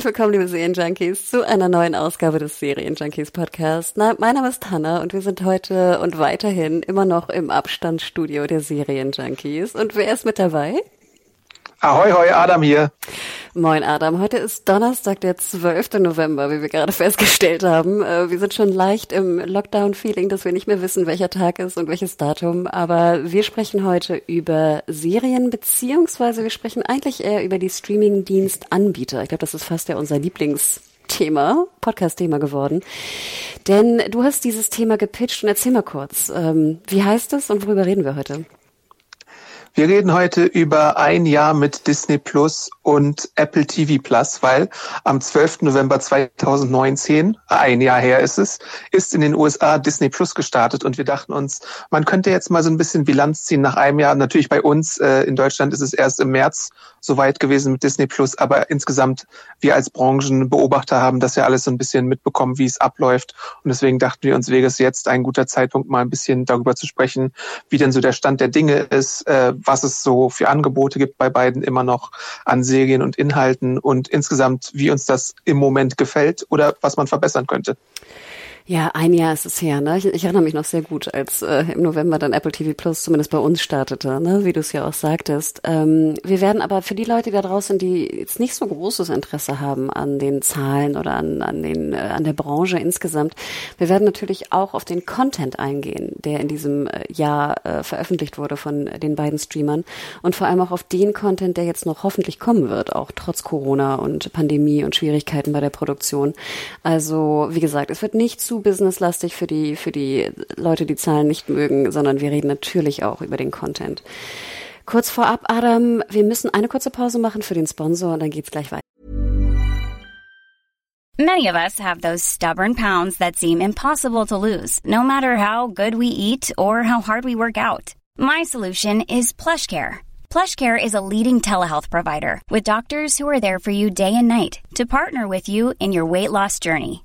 Herzlich willkommen, liebe Serienjunkies, zu einer neuen Ausgabe des Serienjunkies Podcast. Na, mein Name ist Hanna und wir sind heute und weiterhin immer noch im Abstandsstudio der Serienjunkies. Und wer ist mit dabei? Ahoi, hoi, Adam hier. Moin Adam, heute ist Donnerstag, der 12. November, wie wir gerade festgestellt haben. Äh, wir sind schon leicht im Lockdown-Feeling, dass wir nicht mehr wissen, welcher Tag ist und welches Datum. Aber wir sprechen heute über Serien, beziehungsweise wir sprechen eigentlich eher über die Streaming-Dienst-Anbieter. Ich glaube, das ist fast ja unser Lieblings- Thema, Podcast-Thema geworden. Denn du hast dieses Thema gepitcht und erzähl mal kurz, ähm, wie heißt es und worüber reden wir heute? Wir reden heute über ein Jahr mit Disney Plus und Apple TV Plus, weil am 12. November 2019, ein Jahr her ist es, ist in den USA Disney Plus gestartet und wir dachten uns, man könnte jetzt mal so ein bisschen Bilanz ziehen nach einem Jahr. Natürlich bei uns äh, in Deutschland ist es erst im März soweit gewesen mit Disney Plus, aber insgesamt wir als Branchenbeobachter haben das ja alles so ein bisschen mitbekommen, wie es abläuft und deswegen dachten wir uns, wäre es jetzt ein guter Zeitpunkt, mal ein bisschen darüber zu sprechen, wie denn so der Stand der Dinge ist, äh, was es so für Angebote gibt bei beiden immer noch an Serien und Inhalten und insgesamt, wie uns das im Moment gefällt oder was man verbessern könnte. Ja, ein Jahr ist es her. Ne? Ich, ich erinnere mich noch sehr gut, als äh, im November dann Apple TV Plus zumindest bei uns startete, ne? wie du es ja auch sagtest. Ähm, wir werden aber für die Leute da draußen, die jetzt nicht so großes Interesse haben an den Zahlen oder an, an, den, äh, an der Branche insgesamt, wir werden natürlich auch auf den Content eingehen, der in diesem äh, Jahr äh, veröffentlicht wurde von den beiden Streamern und vor allem auch auf den Content, der jetzt noch hoffentlich kommen wird, auch trotz Corona und Pandemie und Schwierigkeiten bei der Produktion. Also wie gesagt, es wird nicht zu businesslastig für die, für die Leute, die Zahlen nicht mögen, sondern wir reden natürlich auch über den Content. Kurz vorab, Adam, wir müssen eine kurze Pause machen für den Sponsor und dann geht's gleich weiter. Many of us have those stubborn pounds that seem impossible to lose, no matter how good we eat or how hard we work out. My solution is PlushCare. PlushCare is a leading telehealth provider with doctors who are there for you day and night to partner with you in your weight loss journey.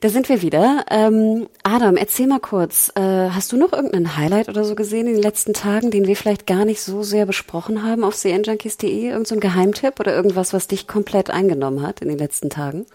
Da sind wir wieder. Ähm, Adam, erzähl mal kurz, äh, hast du noch irgendeinen Highlight oder so gesehen in den letzten Tagen, den wir vielleicht gar nicht so sehr besprochen haben auf cnjunkies.de? Irgend so ein Geheimtipp oder irgendwas, was dich komplett eingenommen hat in den letzten Tagen?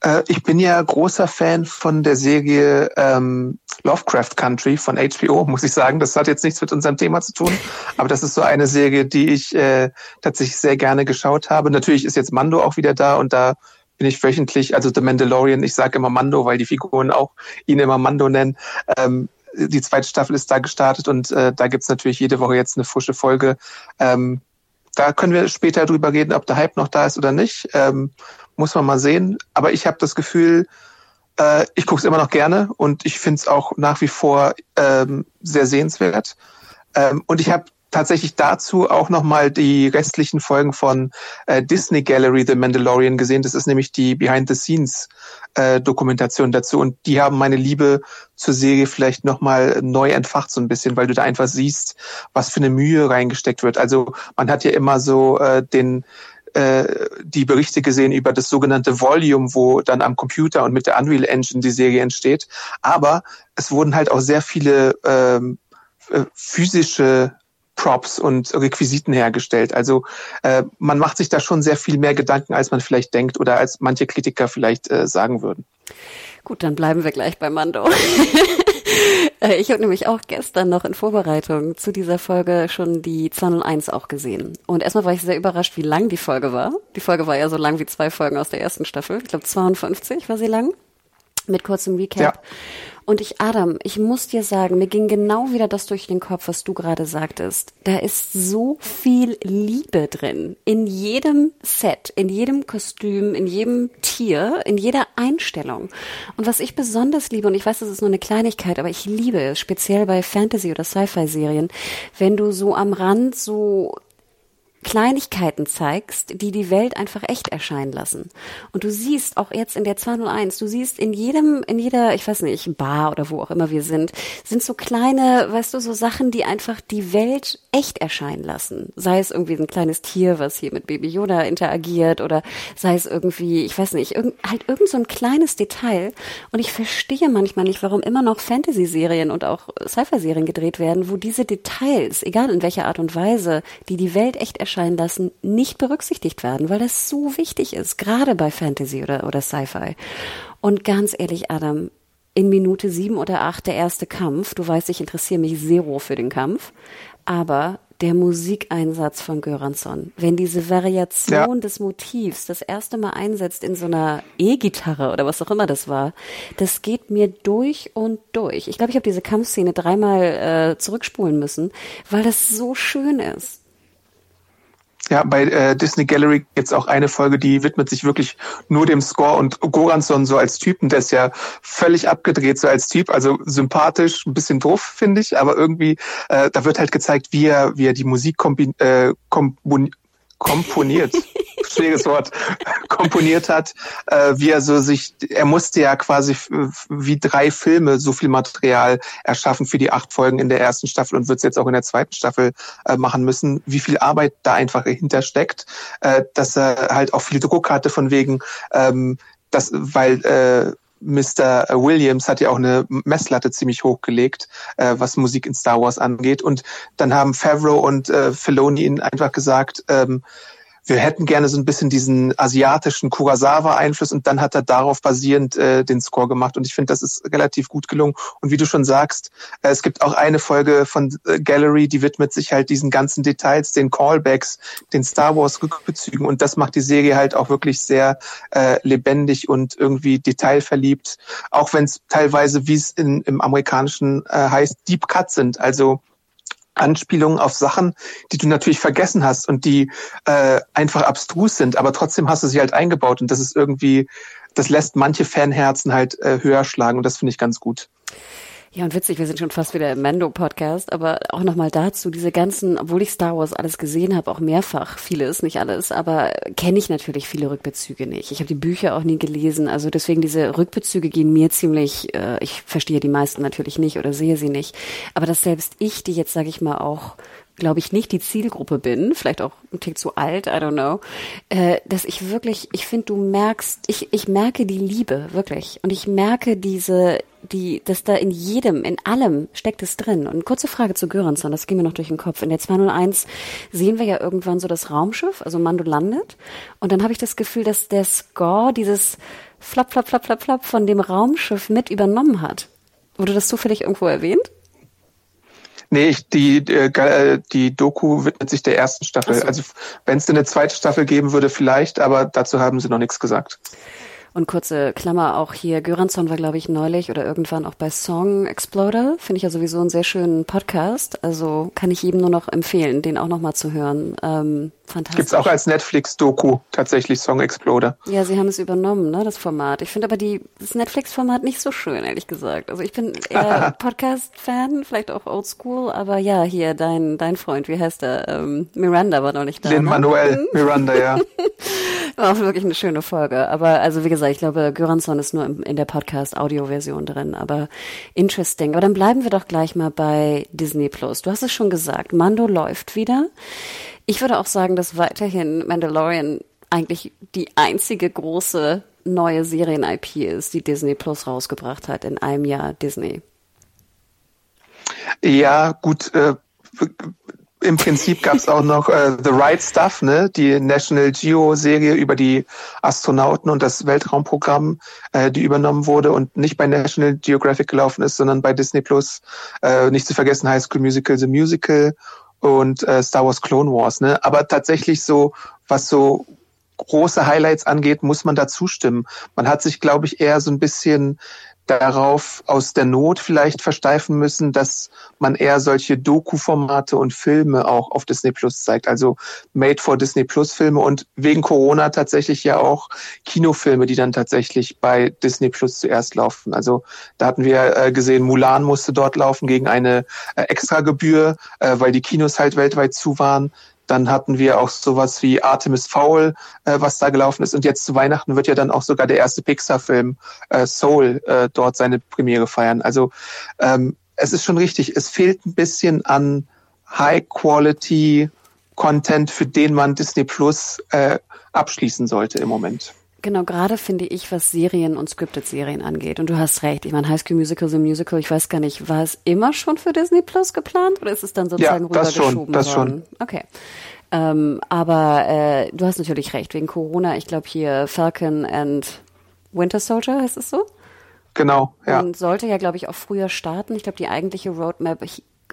Äh, ich bin ja großer Fan von der Serie ähm, Lovecraft Country von HBO, muss ich sagen. Das hat jetzt nichts mit unserem Thema zu tun, aber das ist so eine Serie, die ich äh, tatsächlich sehr gerne geschaut habe. Natürlich ist jetzt Mando auch wieder da und da bin ich wöchentlich, also The Mandalorian, ich sage immer Mando, weil die Figuren auch ihn immer Mando nennen. Ähm, die zweite Staffel ist da gestartet und äh, da gibt's natürlich jede Woche jetzt eine frische Folge. Ähm, da können wir später drüber reden, ob der Hype noch da ist oder nicht. Ähm, muss man mal sehen. Aber ich habe das Gefühl, äh, ich gucke es immer noch gerne und ich finde es auch nach wie vor ähm, sehr sehenswert. Ähm, und ich habe tatsächlich dazu auch nochmal die restlichen Folgen von äh, Disney Gallery The Mandalorian gesehen. Das ist nämlich die Behind-the-Scenes-Dokumentation äh, dazu. Und die haben meine Liebe zur Serie vielleicht nochmal neu entfacht so ein bisschen, weil du da einfach siehst, was für eine Mühe reingesteckt wird. Also man hat ja immer so äh, den äh, die Berichte gesehen über das sogenannte Volume, wo dann am Computer und mit der Unreal Engine die Serie entsteht. Aber es wurden halt auch sehr viele ähm, äh, physische Props und Requisiten hergestellt. Also äh, man macht sich da schon sehr viel mehr Gedanken, als man vielleicht denkt oder als manche Kritiker vielleicht äh, sagen würden. Gut, dann bleiben wir gleich bei Mando. Äh, ich habe nämlich auch gestern noch in Vorbereitung zu dieser Folge schon die 201 auch gesehen. Und erstmal war ich sehr überrascht, wie lang die Folge war. Die Folge war ja so lang wie zwei Folgen aus der ersten Staffel. Ich glaube 52 war sie lang. Mit kurzem Recap. Ja. Und ich, Adam, ich muss dir sagen, mir ging genau wieder das durch den Kopf, was du gerade sagtest. Da ist so viel Liebe drin. In jedem Set, in jedem Kostüm, in jedem Tier, in jeder Einstellung. Und was ich besonders liebe, und ich weiß, das ist nur eine Kleinigkeit, aber ich liebe es, speziell bei Fantasy- oder Sci-Fi-Serien, wenn du so am Rand so Kleinigkeiten zeigst, die die Welt einfach echt erscheinen lassen. Und du siehst auch jetzt in der 201, du siehst in jedem, in jeder, ich weiß nicht, Bar oder wo auch immer wir sind, sind so kleine, weißt du, so Sachen, die einfach die Welt echt erscheinen lassen. Sei es irgendwie ein kleines Tier, was hier mit Baby Yoda interagiert oder sei es irgendwie, ich weiß nicht, irgend, halt irgend so ein kleines Detail. Und ich verstehe manchmal nicht, warum immer noch Fantasy-Serien und auch Sci-Fi-Serien gedreht werden, wo diese Details, egal in welcher Art und Weise, die die Welt echt erscheinen erscheinen lassen, nicht berücksichtigt werden, weil das so wichtig ist, gerade bei Fantasy oder, oder Sci-Fi. Und ganz ehrlich, Adam, in Minute sieben oder acht der erste Kampf, du weißt, ich interessiere mich zero für den Kampf, aber der Musikeinsatz von Göransson, wenn diese Variation ja. des Motivs das erste Mal einsetzt in so einer E-Gitarre oder was auch immer das war, das geht mir durch und durch. Ich glaube, ich habe diese Kampfszene dreimal äh, zurückspulen müssen, weil das so schön ist. Ja, bei äh, Disney Gallery gibt's auch eine Folge, die widmet sich wirklich nur dem Score und Goransson so als Typen, der ist ja völlig abgedreht so als Typ, also sympathisch, ein bisschen doof, finde ich, aber irgendwie, äh, da wird halt gezeigt, wie er, wie er die Musik kombi äh, kompon komponiert. schwieriges Wort, komponiert hat, äh, wie er so sich, er musste ja quasi wie drei Filme so viel Material erschaffen für die acht Folgen in der ersten Staffel und wird es jetzt auch in der zweiten Staffel äh, machen müssen, wie viel Arbeit da einfach hintersteckt, äh, dass er halt auch viel Druck hatte von wegen, ähm, das, weil äh, Mr. Williams hat ja auch eine Messlatte ziemlich hochgelegt, äh, was Musik in Star Wars angeht. Und dann haben Favreau und äh, Filoni ihn einfach gesagt, ähm, wir hätten gerne so ein bisschen diesen asiatischen Kurosawa-Einfluss und dann hat er darauf basierend äh, den Score gemacht. Und ich finde, das ist relativ gut gelungen. Und wie du schon sagst, äh, es gibt auch eine Folge von äh, Gallery, die widmet sich halt diesen ganzen Details, den Callbacks, den Star Wars-Rückbezügen und das macht die Serie halt auch wirklich sehr äh, lebendig und irgendwie detailverliebt, auch wenn es teilweise, wie es im amerikanischen äh, heißt, Deep Cut sind, also Anspielungen auf Sachen, die du natürlich vergessen hast und die äh, einfach abstrus sind, aber trotzdem hast du sie halt eingebaut und das ist irgendwie, das lässt manche Fanherzen halt äh, höher schlagen und das finde ich ganz gut. Ja, und witzig, wir sind schon fast wieder im Mando-Podcast, aber auch nochmal dazu, diese ganzen, obwohl ich Star Wars alles gesehen habe, auch mehrfach, vieles, nicht alles, aber kenne ich natürlich viele Rückbezüge nicht. Ich habe die Bücher auch nie gelesen, also deswegen diese Rückbezüge gehen mir ziemlich, äh, ich verstehe die meisten natürlich nicht oder sehe sie nicht, aber dass selbst ich, die jetzt, sage ich mal, auch glaube ich, nicht die Zielgruppe bin, vielleicht auch ein Tick zu alt, I don't know, äh, dass ich wirklich, ich finde, du merkst, ich, ich merke die Liebe, wirklich. Und ich merke diese, die, dass da in jedem, in allem steckt es drin. Und kurze Frage zu Göransson, das ging mir noch durch den Kopf. In der 201 sehen wir ja irgendwann so das Raumschiff, also Mando landet. Und dann habe ich das Gefühl, dass der Score dieses Flap, Flap, Flap, Flap, Flap von dem Raumschiff mit übernommen hat. Wurde das zufällig irgendwo erwähnt? Nee, ich, die, äh, die Doku widmet sich der ersten Staffel. So. Also wenn es eine zweite Staffel geben würde, vielleicht, aber dazu haben sie noch nichts gesagt. Und kurze Klammer auch hier, Göransson war, glaube ich, neulich oder irgendwann auch bei Song Exploder. Finde ich ja sowieso einen sehr schönen Podcast. Also kann ich jedem nur noch empfehlen, den auch nochmal zu hören. Ähm, fantastisch. Gibt's auch als Netflix-Doku tatsächlich Song Exploder. Ja, sie haben es übernommen, ne, das Format. Ich finde aber die, das Netflix-Format nicht so schön, ehrlich gesagt. Also ich bin eher Podcast-Fan, vielleicht auch Oldschool, aber ja, hier dein, dein Freund, wie heißt er? Ähm, Miranda war noch nicht da. Lin ne? Manuel Miranda, ja. war auch wirklich eine schöne Folge. Aber also wie gesagt, ich glaube, Göransson ist nur in der Podcast-Audio-Version drin, aber interesting. Aber dann bleiben wir doch gleich mal bei Disney Plus. Du hast es schon gesagt, Mando läuft wieder. Ich würde auch sagen, dass weiterhin Mandalorian eigentlich die einzige große neue Serien-IP ist, die Disney Plus rausgebracht hat in einem Jahr Disney. Ja, gut, äh, im Prinzip gab es auch noch äh, The Right Stuff, ne, die National Geo-Serie über die Astronauten und das Weltraumprogramm, äh, die übernommen wurde und nicht bei National Geographic gelaufen ist, sondern bei Disney Plus. Äh, nicht zu vergessen High School Musical, The Musical und äh, Star Wars Clone Wars. Ne? Aber tatsächlich so, was so große Highlights angeht, muss man da zustimmen. Man hat sich, glaube ich, eher so ein bisschen darauf aus der Not vielleicht versteifen müssen, dass man eher solche Doku-Formate und Filme auch auf Disney Plus zeigt. Also Made for Disney Plus Filme und wegen Corona tatsächlich ja auch Kinofilme, die dann tatsächlich bei Disney Plus zuerst laufen. Also da hatten wir äh, gesehen, Mulan musste dort laufen gegen eine äh, Extragebühr, äh, weil die Kinos halt weltweit zu waren. Dann hatten wir auch sowas wie Artemis Fowl, äh, was da gelaufen ist. Und jetzt zu Weihnachten wird ja dann auch sogar der erste Pixar-Film äh, Soul äh, dort seine Premiere feiern. Also ähm, es ist schon richtig, es fehlt ein bisschen an High-Quality Content, für den man Disney Plus äh, abschließen sollte im Moment. Genau, gerade finde ich, was Serien und Scripted-Serien angeht. Und du hast recht. Ich meine, High School Musical, The Musical, ich weiß gar nicht, war es immer schon für Disney Plus geplant oder ist es dann sozusagen ja, das rübergeschoben schon, das worden? Schon. Okay. Ähm, aber äh, du hast natürlich recht, wegen Corona, ich glaube hier Falcon and Winter Soldier heißt es so? Genau, ja. Und sollte ja, glaube ich, auch früher starten. Ich glaube, die eigentliche Roadmap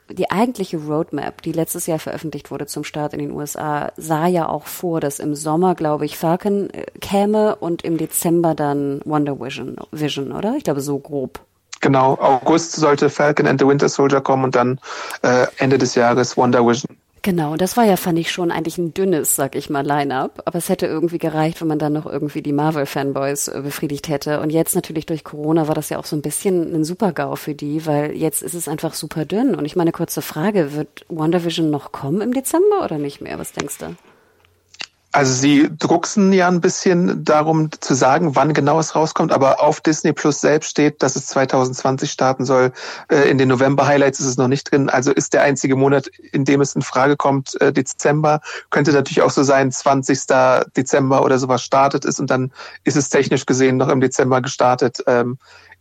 die eigentliche Roadmap, die letztes Jahr veröffentlicht wurde zum Start in den USA, sah ja auch vor, dass im Sommer, glaube ich, Falcon äh, käme und im Dezember dann Wonder Vision, Vision, oder? Ich glaube, so grob. Genau, August sollte Falcon and the Winter Soldier kommen und dann äh, Ende des Jahres Wonder Vision. Genau, das war ja, fand ich schon eigentlich ein dünnes, sag ich mal, Line-up. Aber es hätte irgendwie gereicht, wenn man dann noch irgendwie die Marvel-Fanboys äh, befriedigt hätte. Und jetzt natürlich durch Corona war das ja auch so ein bisschen ein Super-GAU für die, weil jetzt ist es einfach super dünn. Und ich meine, kurze Frage, wird WandaVision noch kommen im Dezember oder nicht mehr? Was denkst du? Also sie drucksen ja ein bisschen darum zu sagen, wann genau es rauskommt, aber auf Disney Plus selbst steht, dass es 2020 starten soll. Äh, in den November-Highlights ist es noch nicht drin. Also ist der einzige Monat, in dem es in Frage kommt, äh, Dezember. Könnte natürlich auch so sein, 20. Dezember oder sowas startet ist und dann ist es technisch gesehen noch im Dezember gestartet.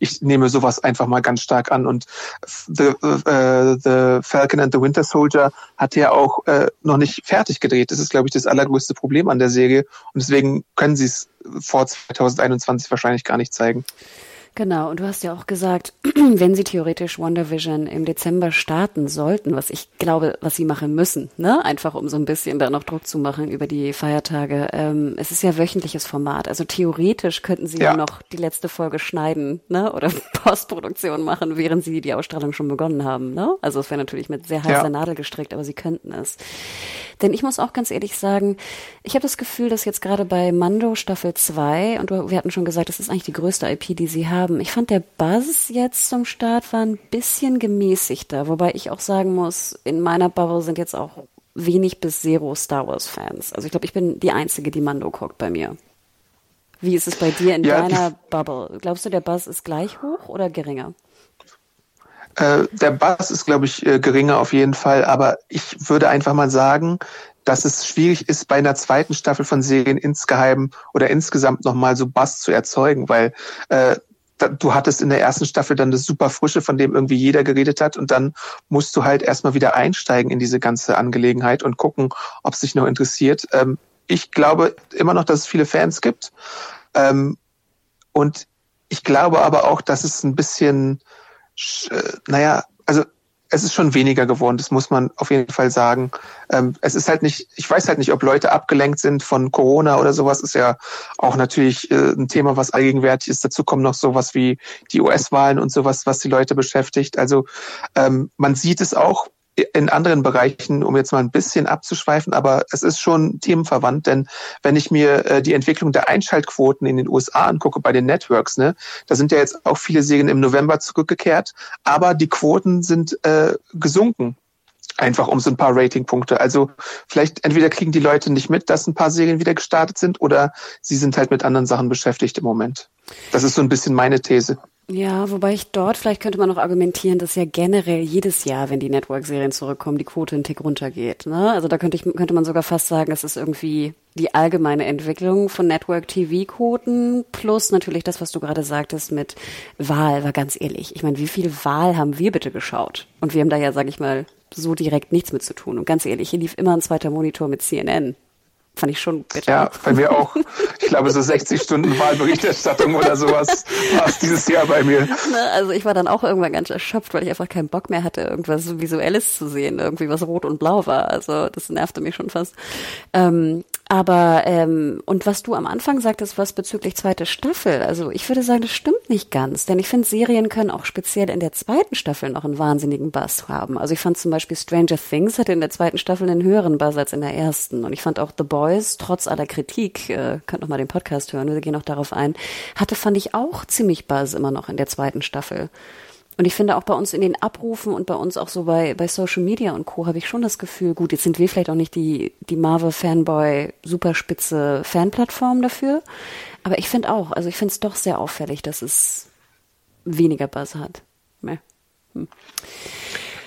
Ich nehme sowas einfach mal ganz stark an. Und The, uh, the Falcon and the Winter Soldier hat ja auch äh, noch nicht fertig gedreht. Das ist, glaube ich, das allergrößte Problem an der Serie. Und deswegen können sie es vor 2021 wahrscheinlich gar nicht zeigen. Genau, und du hast ja auch gesagt, wenn sie theoretisch Wonder Vision im Dezember starten sollten, was ich glaube, was sie machen müssen, ne? Einfach um so ein bisschen da noch Druck zu machen über die Feiertage. Ähm, es ist ja wöchentliches Format. Also theoretisch könnten sie ja. ja noch die letzte Folge schneiden, ne? Oder Postproduktion machen, während sie die Ausstrahlung schon begonnen haben, ne? Also es wäre natürlich mit sehr heißer ja. Nadel gestrickt, aber sie könnten es. Denn ich muss auch ganz ehrlich sagen, ich habe das Gefühl, dass jetzt gerade bei Mando Staffel 2, und wir hatten schon gesagt, das ist eigentlich die größte IP, die sie haben. Ich fand der Buzz jetzt zum Start war ein bisschen gemäßigter, wobei ich auch sagen muss, in meiner Bubble sind jetzt auch wenig bis zero Star Wars Fans. Also ich glaube, ich bin die Einzige, die Mando guckt bei mir. Wie ist es bei dir in ja, deiner Bubble? Glaubst du, der Buzz ist gleich hoch oder geringer? Äh, der Bass ist, glaube ich, äh, geringer auf jeden Fall, aber ich würde einfach mal sagen, dass es schwierig ist, bei einer zweiten Staffel von Serien insgeheim oder insgesamt nochmal so Bass zu erzeugen, weil äh, du hattest in der ersten Staffel dann das super Frische, von dem irgendwie jeder geredet hat und dann musst du halt erstmal wieder einsteigen in diese ganze Angelegenheit und gucken, ob es dich noch interessiert. Ähm, ich glaube immer noch, dass es viele Fans gibt ähm, und ich glaube aber auch, dass es ein bisschen äh, naja, also es ist schon weniger geworden, das muss man auf jeden Fall sagen. Ähm, es ist halt nicht, ich weiß halt nicht, ob Leute abgelenkt sind von Corona oder sowas, ist ja auch natürlich äh, ein Thema, was allgegenwärtig ist. Dazu kommen noch sowas wie die US-Wahlen und sowas, was die Leute beschäftigt. Also ähm, man sieht es auch in anderen Bereichen, um jetzt mal ein bisschen abzuschweifen, aber es ist schon themenverwandt, denn wenn ich mir äh, die Entwicklung der Einschaltquoten in den USA angucke bei den Networks, ne, da sind ja jetzt auch viele Serien im November zurückgekehrt, aber die Quoten sind äh, gesunken. Einfach um so ein paar Ratingpunkte. Also vielleicht entweder kriegen die Leute nicht mit, dass ein paar Serien wieder gestartet sind, oder sie sind halt mit anderen Sachen beschäftigt im Moment. Das ist so ein bisschen meine These. Ja, wobei ich dort, vielleicht könnte man noch argumentieren, dass ja generell jedes Jahr, wenn die Network-Serien zurückkommen, die Quote einen Tick runtergeht. Ne? Also da könnte, ich, könnte man sogar fast sagen, es ist irgendwie die allgemeine Entwicklung von Network-TV-Quoten plus natürlich das, was du gerade sagtest mit Wahl, war ganz ehrlich. Ich meine, wie viel Wahl haben wir bitte geschaut? Und wir haben da ja, sag ich mal, so direkt nichts mit zu tun. Und ganz ehrlich, hier lief immer ein zweiter Monitor mit CNN. Fand ich schon bitter. Ja, bei mir auch. Ich glaube, so 60 Stunden Wahlberichterstattung oder sowas war es dieses Jahr bei mir. Ne, also ich war dann auch irgendwann ganz erschöpft, weil ich einfach keinen Bock mehr hatte, irgendwas Visuelles zu sehen, irgendwie was rot und blau war. Also das nervte mich schon fast. Ähm, aber ähm, und was du am Anfang sagtest, was bezüglich zweite Staffel, also ich würde sagen, das stimmt nicht ganz, denn ich finde, Serien können auch speziell in der zweiten Staffel noch einen wahnsinnigen Bass haben. Also ich fand zum Beispiel Stranger Things hatte in der zweiten Staffel einen höheren Bass als in der ersten. Und ich fand auch The Boys, trotz aller Kritik, äh, könnt noch mal den Podcast hören, wir gehen auch darauf ein, hatte, fand ich auch ziemlich Bass immer noch in der zweiten Staffel. Und ich finde auch bei uns in den Abrufen und bei uns auch so bei, bei Social Media und Co. habe ich schon das Gefühl, gut, jetzt sind wir vielleicht auch nicht die, die Marvel-Fanboy superspitze Fanplattform dafür. Aber ich finde auch, also ich finde es doch sehr auffällig, dass es weniger Buzz hat. Hm.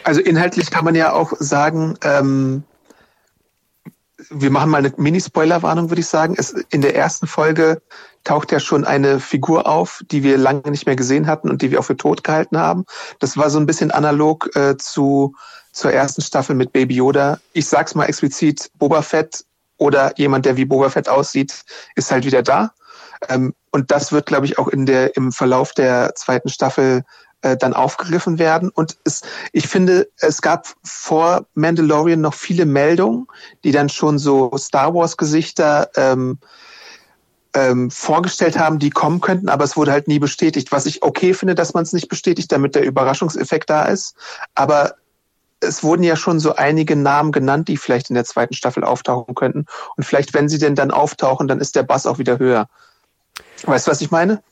Also inhaltlich kann man ja auch sagen, ähm, wir machen mal eine Mini-Spoiler-Warnung, würde ich sagen. Es, in der ersten Folge taucht ja schon eine Figur auf, die wir lange nicht mehr gesehen hatten und die wir auch für tot gehalten haben. Das war so ein bisschen analog äh, zu zur ersten Staffel mit Baby Yoda. Ich sag's mal explizit, Boba Fett oder jemand, der wie Boba Fett aussieht, ist halt wieder da. Ähm, und das wird, glaube ich, auch in der im Verlauf der zweiten Staffel äh, dann aufgegriffen werden. Und es, ich finde, es gab vor Mandalorian noch viele Meldungen, die dann schon so Star Wars-Gesichter ähm, ähm, vorgestellt haben, die kommen könnten, aber es wurde halt nie bestätigt. Was ich okay finde, dass man es nicht bestätigt, damit der Überraschungseffekt da ist. Aber es wurden ja schon so einige Namen genannt, die vielleicht in der zweiten Staffel auftauchen könnten. Und vielleicht, wenn sie denn dann auftauchen, dann ist der Bass auch wieder höher. Weißt du, was ich meine?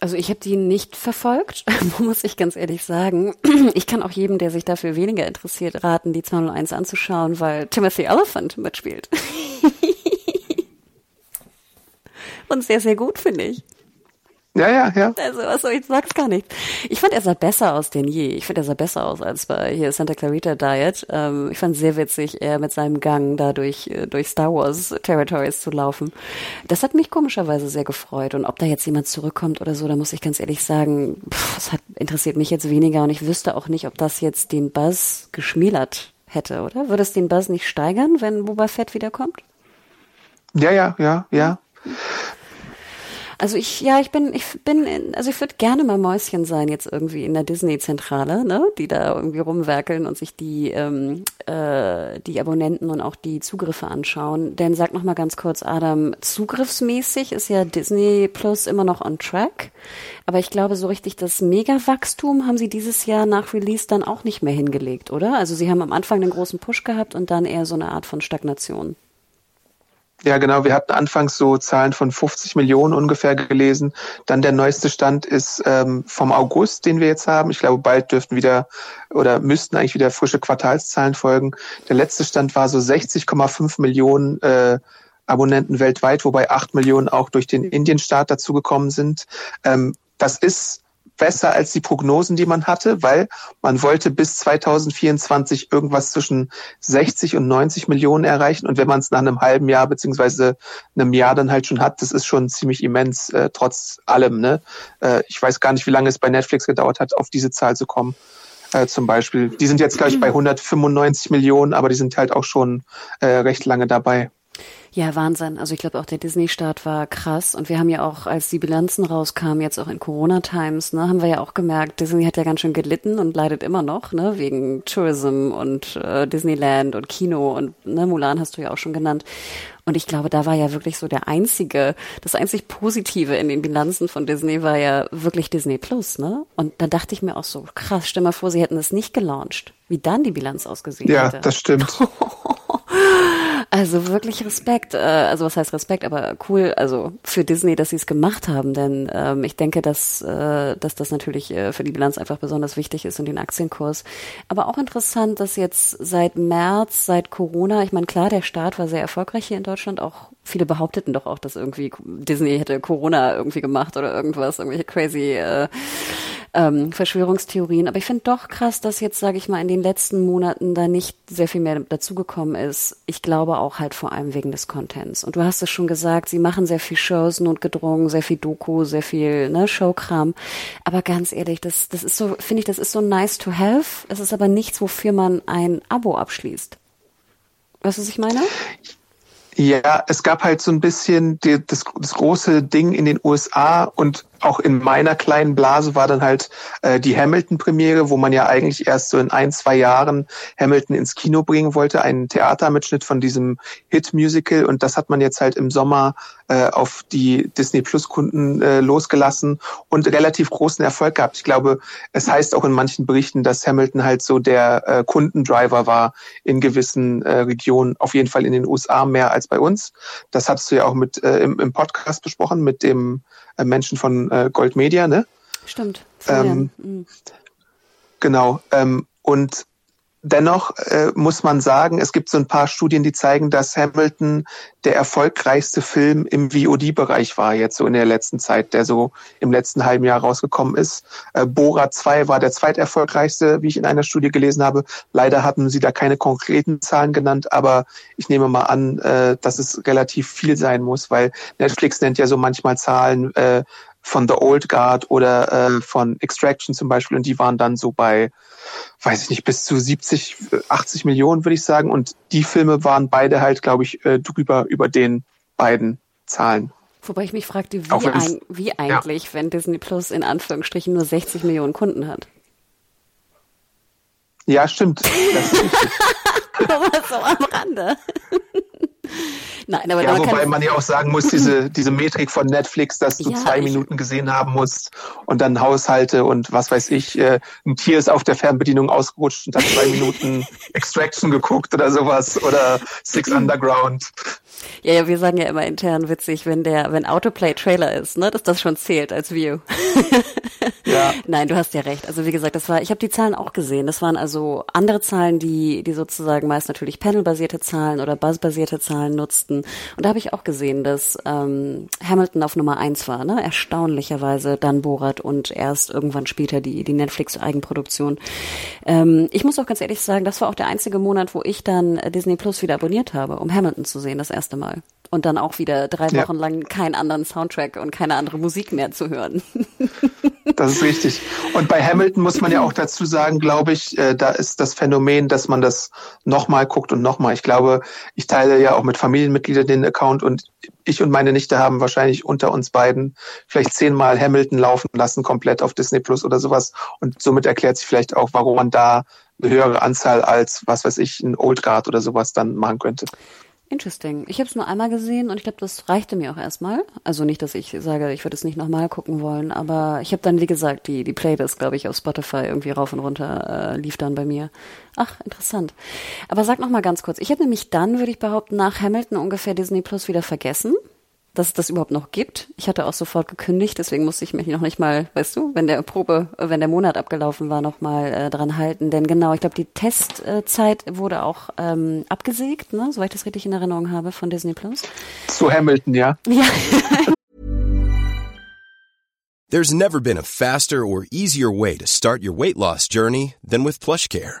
Also ich habe die nicht verfolgt, muss ich ganz ehrlich sagen. Ich kann auch jedem, der sich dafür weniger interessiert, raten, die 201 anzuschauen, weil Timothy Elephant mitspielt. und sehr, sehr gut, finde ich. Ja, ja, ja. Also, also ich sag's gar nicht. Ich fand, er sah besser aus denn je. Ich finde, er sah besser aus als bei hier Santa Clarita Diet. Ähm, ich fand sehr witzig, er mit seinem Gang da durch, äh, durch Star Wars Territories zu laufen. Das hat mich komischerweise sehr gefreut. Und ob da jetzt jemand zurückkommt oder so, da muss ich ganz ehrlich sagen, pff, das hat, interessiert mich jetzt weniger. Und ich wüsste auch nicht, ob das jetzt den Buzz geschmälert hätte, oder? Würde es den Buzz nicht steigern, wenn Boba Fett wiederkommt? Ja, ja, ja, ja. Also ich, ja, ich bin, ich bin, in, also ich würde gerne mal Mäuschen sein jetzt irgendwie in der Disney-Zentrale, ne, die da irgendwie rumwerkeln und sich die, ähm, äh, die Abonnenten und auch die Zugriffe anschauen. Denn sag noch mal ganz kurz, Adam, zugriffsmäßig ist ja Disney Plus immer noch on track. Aber ich glaube, so richtig das Mega-Wachstum haben sie dieses Jahr nach Release dann auch nicht mehr hingelegt, oder? Also sie haben am Anfang den großen Push gehabt und dann eher so eine Art von Stagnation. Ja, genau. Wir hatten anfangs so Zahlen von 50 Millionen ungefähr gelesen. Dann der neueste Stand ist ähm, vom August, den wir jetzt haben. Ich glaube, bald dürften wieder oder müssten eigentlich wieder frische Quartalszahlen folgen. Der letzte Stand war so 60,5 Millionen äh, Abonnenten weltweit, wobei 8 Millionen auch durch den Indienstaat dazugekommen sind. Ähm, das ist besser als die Prognosen, die man hatte, weil man wollte bis 2024 irgendwas zwischen 60 und 90 Millionen erreichen. Und wenn man es nach einem halben Jahr beziehungsweise einem Jahr dann halt schon hat, das ist schon ziemlich immens, äh, trotz allem. Ne? Äh, ich weiß gar nicht, wie lange es bei Netflix gedauert hat, auf diese Zahl zu kommen. Äh, zum Beispiel. Die sind jetzt, glaube ich, bei 195 Millionen, aber die sind halt auch schon äh, recht lange dabei. Ja, Wahnsinn. Also ich glaube auch der Disney-Start war krass und wir haben ja auch, als die Bilanzen rauskamen, jetzt auch in Corona-Times, ne, haben wir ja auch gemerkt, Disney hat ja ganz schön gelitten und leidet immer noch, ne, wegen Tourism und äh, Disneyland und Kino und ne, Mulan hast du ja auch schon genannt. Und ich glaube, da war ja wirklich so der einzige, das einzig Positive in den Bilanzen von Disney war ja wirklich Disney Plus, ne? Und da dachte ich mir auch so, krass, stell mal vor, sie hätten es nicht gelauncht, wie dann die Bilanz ausgesehen ja, hätte. Ja, das stimmt. Also wirklich Respekt, äh, also was heißt Respekt, aber cool, also für Disney, dass sie es gemacht haben, denn ähm, ich denke, dass, äh, dass das natürlich äh, für die Bilanz einfach besonders wichtig ist und den Aktienkurs. Aber auch interessant, dass jetzt seit März, seit Corona, ich meine, klar, der Start war sehr erfolgreich hier in Deutschland, auch viele behaupteten doch auch, dass irgendwie Disney hätte Corona irgendwie gemacht oder irgendwas, irgendwelche crazy äh, ähm, Verschwörungstheorien. Aber ich finde doch krass, dass jetzt, sage ich mal, in den letzten Monaten da nicht sehr viel mehr dazugekommen ist. Ich glaube auch halt vor allem wegen des Contents. Und du hast es schon gesagt, sie machen sehr viel Shows, notgedrungen, sehr viel Doku, sehr viel ne, Showkram. Aber ganz ehrlich, das, das ist so, finde ich, das ist so nice to have. Es ist aber nichts, wofür man ein Abo abschließt. Weißt du, was ich meine? Ja, es gab halt so ein bisschen die, das, das große Ding in den USA und auch in meiner kleinen Blase war dann halt äh, die Hamilton-Premiere, wo man ja eigentlich erst so in ein, zwei Jahren Hamilton ins Kino bringen wollte, einen Theatermitschnitt von diesem Hit-Musical und das hat man jetzt halt im Sommer äh, auf die Disney Plus-Kunden äh, losgelassen und relativ großen Erfolg gehabt. Ich glaube, es heißt auch in manchen Berichten, dass Hamilton halt so der äh, Kundendriver war in gewissen äh, Regionen, auf jeden Fall in den USA mehr als bei uns. Das hattest du ja auch mit äh, im, im Podcast besprochen mit dem äh, Menschen von äh, Gold Media, ne? Stimmt. Ähm, mhm. Genau. Ähm, und Dennoch äh, muss man sagen, es gibt so ein paar Studien, die zeigen, dass Hamilton der erfolgreichste Film im VOD-Bereich war, jetzt so in der letzten Zeit, der so im letzten halben Jahr rausgekommen ist. Äh, Bora 2 war der zweiterfolgreichste, wie ich in einer Studie gelesen habe. Leider hatten sie da keine konkreten Zahlen genannt, aber ich nehme mal an, äh, dass es relativ viel sein muss, weil Netflix nennt ja so manchmal Zahlen äh, von The Old Guard oder äh, von Extraction zum Beispiel und die waren dann so bei weiß ich nicht, bis zu 70, 80 Millionen, würde ich sagen. Und die Filme waren beide halt, glaube ich, äh, drüber über den beiden Zahlen. Wobei ich mich fragte, wie, ein, wie eigentlich, ja. wenn Disney Plus in Anführungsstrichen nur 60 Millionen Kunden hat. Ja, stimmt. Das ist so am Rande. Nein, aber ja, wobei man ja auch sagen muss, diese, diese Metrik von Netflix, dass du ja, zwei Minuten gesehen haben musst und dann Haushalte und was weiß ich, äh, ein Tier ist auf der Fernbedienung ausgerutscht und hat zwei Minuten Extraction geguckt oder sowas oder Six Underground. Ja, ja, wir sagen ja immer intern witzig, wenn der, wenn Autoplay Trailer ist, ne, dass das schon zählt als View. ja. Nein, du hast ja recht. Also wie gesagt, das war, ich habe die Zahlen auch gesehen. Das waren also andere Zahlen, die, die sozusagen meist natürlich Panel-basierte Zahlen oder Buzz-basierte Zahlen nutzten. Und da habe ich auch gesehen, dass ähm, Hamilton auf Nummer eins war, ne? Erstaunlicherweise dann Borat und erst irgendwann später die, die Netflix-Eigenproduktion. Ähm, ich muss auch ganz ehrlich sagen, das war auch der einzige Monat, wo ich dann Disney Plus wieder abonniert habe, um Hamilton zu sehen, das erste Mal und dann auch wieder drei ja. Wochen lang keinen anderen Soundtrack und keine andere Musik mehr zu hören. Das ist richtig. Und bei Hamilton muss man ja auch dazu sagen, glaube ich, äh, da ist das Phänomen, dass man das nochmal guckt und nochmal. Ich glaube, ich teile ja auch mit Familienmitgliedern den Account und ich und meine Nichte haben wahrscheinlich unter uns beiden vielleicht zehnmal Hamilton laufen lassen, komplett auf Disney Plus oder sowas. Und somit erklärt sich vielleicht auch, warum man da eine höhere Anzahl als, was weiß ich, ein Old Guard oder sowas dann machen könnte. Interesting. Ich habe es nur einmal gesehen und ich glaube, das reichte mir auch erstmal. Also nicht, dass ich sage, ich würde es nicht nochmal gucken wollen, aber ich habe dann, wie gesagt, die, die Playlist, glaube ich, auf Spotify irgendwie rauf und runter äh, lief dann bei mir. Ach, interessant. Aber sag noch mal ganz kurz. Ich hätte nämlich dann, würde ich behaupten, nach Hamilton ungefähr Disney Plus wieder vergessen dass es das überhaupt noch gibt. Ich hatte auch sofort gekündigt, deswegen musste ich mich noch nicht mal, weißt du, wenn der Probe, wenn der Monat abgelaufen war, noch mal äh, dran halten. Denn genau, ich glaube, die Testzeit wurde auch ähm, abgesägt, ne, soweit ich das richtig in Erinnerung habe von Disney Plus. Zu Hamilton, ja. Ja. There's never been a faster or easier way to start your weight loss journey than with PlushCare.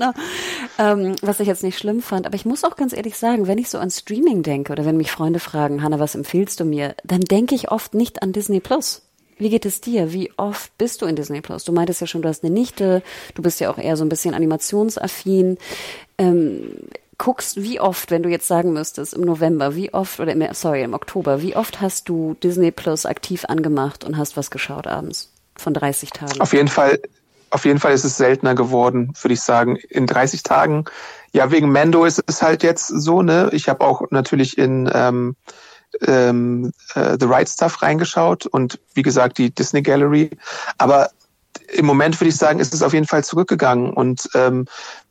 Genau. Ähm, was ich jetzt nicht schlimm fand, aber ich muss auch ganz ehrlich sagen, wenn ich so an Streaming denke oder wenn mich Freunde fragen, Hanna, was empfiehlst du mir, dann denke ich oft nicht an Disney Plus. Wie geht es dir? Wie oft bist du in Disney Plus? Du meintest ja schon, du hast eine Nichte, du bist ja auch eher so ein bisschen animationsaffin. Ähm, guckst, wie oft, wenn du jetzt sagen müsstest, im November, wie oft, oder im, sorry, im Oktober, wie oft hast du Disney Plus aktiv angemacht und hast was geschaut abends? Von 30 Tagen? Auf jeden Fall auf jeden Fall ist es seltener geworden, würde ich sagen. In 30 Tagen, ja, wegen Mando ist es halt jetzt so, ne? Ich habe auch natürlich in ähm, ähm, äh, The Right Stuff reingeschaut und wie gesagt die Disney Gallery. Aber im Moment würde ich sagen, ist es auf jeden Fall zurückgegangen und ähm,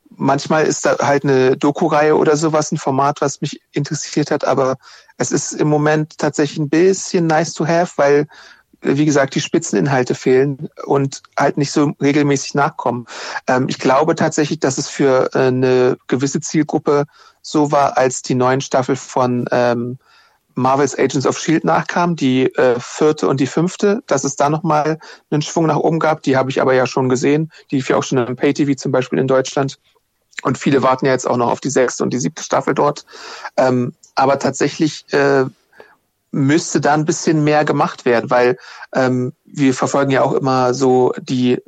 manchmal ist da halt eine Doku-Reihe oder sowas ein Format, was mich interessiert hat, aber es ist im Moment tatsächlich ein bisschen nice to have, weil wie gesagt, die Spitzeninhalte fehlen und halt nicht so regelmäßig nachkommen. Ähm, ich glaube tatsächlich, dass es für äh, eine gewisse Zielgruppe so war, als die neuen Staffel von ähm, Marvel's Agents of Shield nachkam, die äh, vierte und die fünfte, dass es da nochmal einen Schwung nach oben gab. Die habe ich aber ja schon gesehen. Die lief ja auch schon im Pay-TV zum Beispiel in Deutschland. Und viele warten ja jetzt auch noch auf die sechste und die siebte Staffel dort. Ähm, aber tatsächlich äh, müsste da ein bisschen mehr gemacht werden, weil ähm, wir verfolgen ja auch immer so die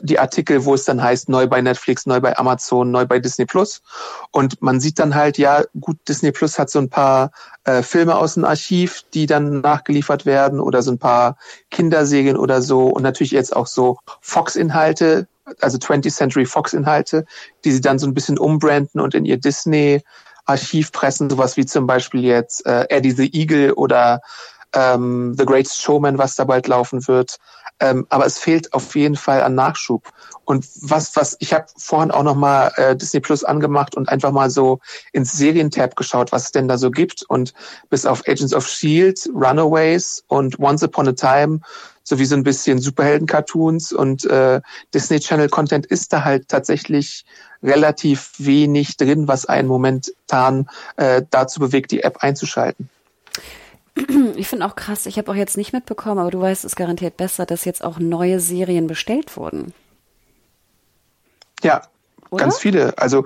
die Artikel, wo es dann heißt, neu bei Netflix, neu bei Amazon, neu bei Disney Plus. Und man sieht dann halt, ja, gut, Disney Plus hat so ein paar äh, Filme aus dem Archiv, die dann nachgeliefert werden oder so ein paar Kinderserien oder so und natürlich jetzt auch so Fox-Inhalte, also 20th Century Fox Inhalte, die sie dann so ein bisschen umbranden und in ihr Disney Archiv pressen, sowas wie zum Beispiel jetzt äh, Eddie the Eagle oder ähm, The Greatest Showman, was da bald laufen wird. Ähm, aber es fehlt auf jeden Fall an Nachschub. Und was, was, ich habe vorhin auch nochmal äh, Disney Plus angemacht und einfach mal so ins Serientab geschaut, was es denn da so gibt. Und bis auf Agents of Shield, Runaways und Once Upon a Time sowie so ein bisschen Superhelden-Cartoons und äh, Disney Channel-Content ist da halt tatsächlich relativ wenig drin, was einen momentan äh, dazu bewegt, die App einzuschalten. Ich finde auch krass, ich habe auch jetzt nicht mitbekommen, aber du weißt es garantiert besser, dass jetzt auch neue Serien bestellt wurden. Ja, Oder? ganz viele. Also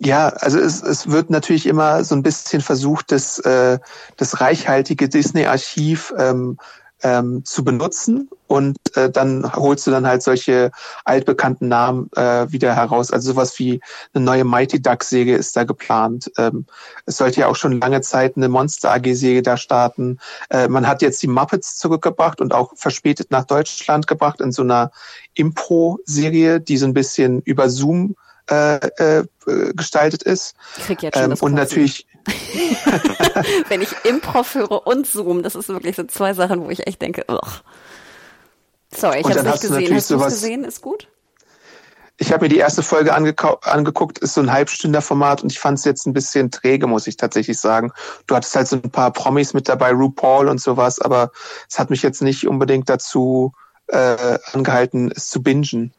ja, also es, es wird natürlich immer so ein bisschen versucht, das, äh, das reichhaltige Disney-Archiv ähm, ähm, zu benutzen und äh, dann holst du dann halt solche altbekannten Namen äh, wieder heraus. Also sowas wie eine neue Mighty Duck Säge ist da geplant. Ähm, es sollte ja auch schon lange Zeit eine Monster AG Säge da starten. Äh, man hat jetzt die Muppets zurückgebracht und auch verspätet nach Deutschland gebracht in so einer Impro-Serie, die so ein bisschen über Zoom äh, äh, gestaltet ist. Krieg jetzt schon ähm, das und natürlich Wenn ich Improv höre und Zoom, das ist wirklich so zwei Sachen, wo ich echt denke, ugh. Sorry, ich habe es nicht gesehen. Hast du es gesehen? Ist gut? Ich habe mir die erste Folge angeguckt, ist so ein Halbstünder-Format und ich fand es jetzt ein bisschen träge, muss ich tatsächlich sagen. Du hattest halt so ein paar Promis mit dabei, RuPaul und sowas, aber es hat mich jetzt nicht unbedingt dazu äh, angehalten, es zu bingen.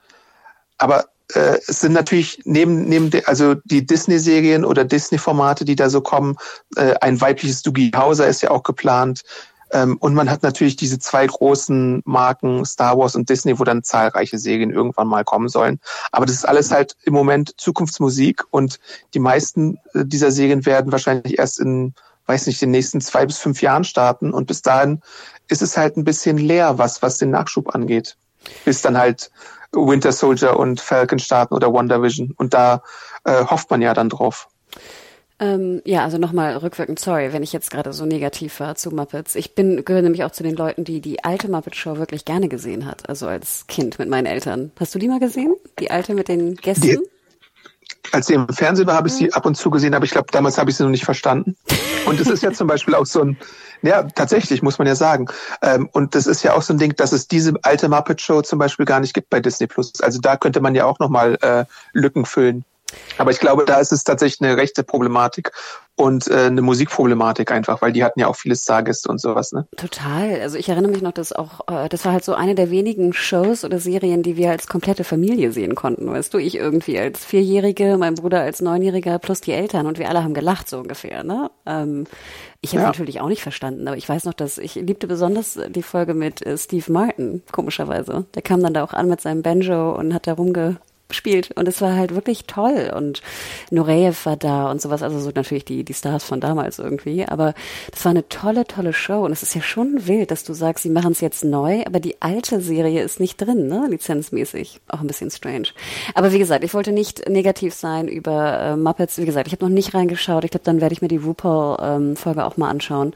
Aber äh, es sind natürlich neben, neben de, also die Disney-Serien oder Disney-Formate, die da so kommen, äh, ein weibliches Dougie Hauser ist ja auch geplant. Ähm, und man hat natürlich diese zwei großen Marken, Star Wars und Disney, wo dann zahlreiche Serien irgendwann mal kommen sollen. Aber das ist alles halt im Moment Zukunftsmusik und die meisten äh, dieser Serien werden wahrscheinlich erst in, weiß nicht, den nächsten zwei bis fünf Jahren starten. Und bis dahin ist es halt ein bisschen leer, was, was den Nachschub angeht. Bis dann halt Winter Soldier und Falcon starten oder Wonder Vision. Und da äh, hofft man ja dann drauf. Ähm, ja, also nochmal rückwirkend, sorry, wenn ich jetzt gerade so negativ war zu Muppets. Ich bin gehöre nämlich auch zu den Leuten, die die alte Muppet Show wirklich gerne gesehen hat, also als Kind mit meinen Eltern. Hast du die mal gesehen? Die alte mit den Gästen? Die, als sie im Fernsehen war, habe ich sie mhm. ab und zu gesehen, aber ich glaube, damals habe ich sie noch nicht verstanden. Und es ist ja zum Beispiel auch so ein, ja, tatsächlich, muss man ja sagen. Ähm, und das ist ja auch so ein Ding, dass es diese alte Muppet Show zum Beispiel gar nicht gibt bei Disney Plus. Also da könnte man ja auch nochmal äh, Lücken füllen. Aber ich glaube, da ist es tatsächlich eine rechte Problematik und äh, eine Musikproblematik einfach, weil die hatten ja auch viele Stargäste und sowas, ne? Total. Also ich erinnere mich noch, dass auch, äh, das war halt so eine der wenigen Shows oder Serien, die wir als komplette Familie sehen konnten, weißt du? Ich irgendwie als Vierjährige, mein Bruder als Neunjähriger plus die Eltern und wir alle haben gelacht, so ungefähr, ne? Ähm, ich habe ja. natürlich auch nicht verstanden, aber ich weiß noch, dass ich liebte besonders die Folge mit äh, Steve Martin, komischerweise. Der kam dann da auch an mit seinem Banjo und hat da rumge spielt. Und es war halt wirklich toll. Und Nureyev war da und sowas, also so natürlich die, die Stars von damals irgendwie. Aber das war eine tolle, tolle Show. Und es ist ja schon wild, dass du sagst, sie machen es jetzt neu, aber die alte Serie ist nicht drin, ne? Lizenzmäßig. Auch ein bisschen strange. Aber wie gesagt, ich wollte nicht negativ sein über äh, Muppets. Wie gesagt, ich habe noch nicht reingeschaut. Ich glaube, dann werde ich mir die RuPaul-Folge ähm, auch mal anschauen.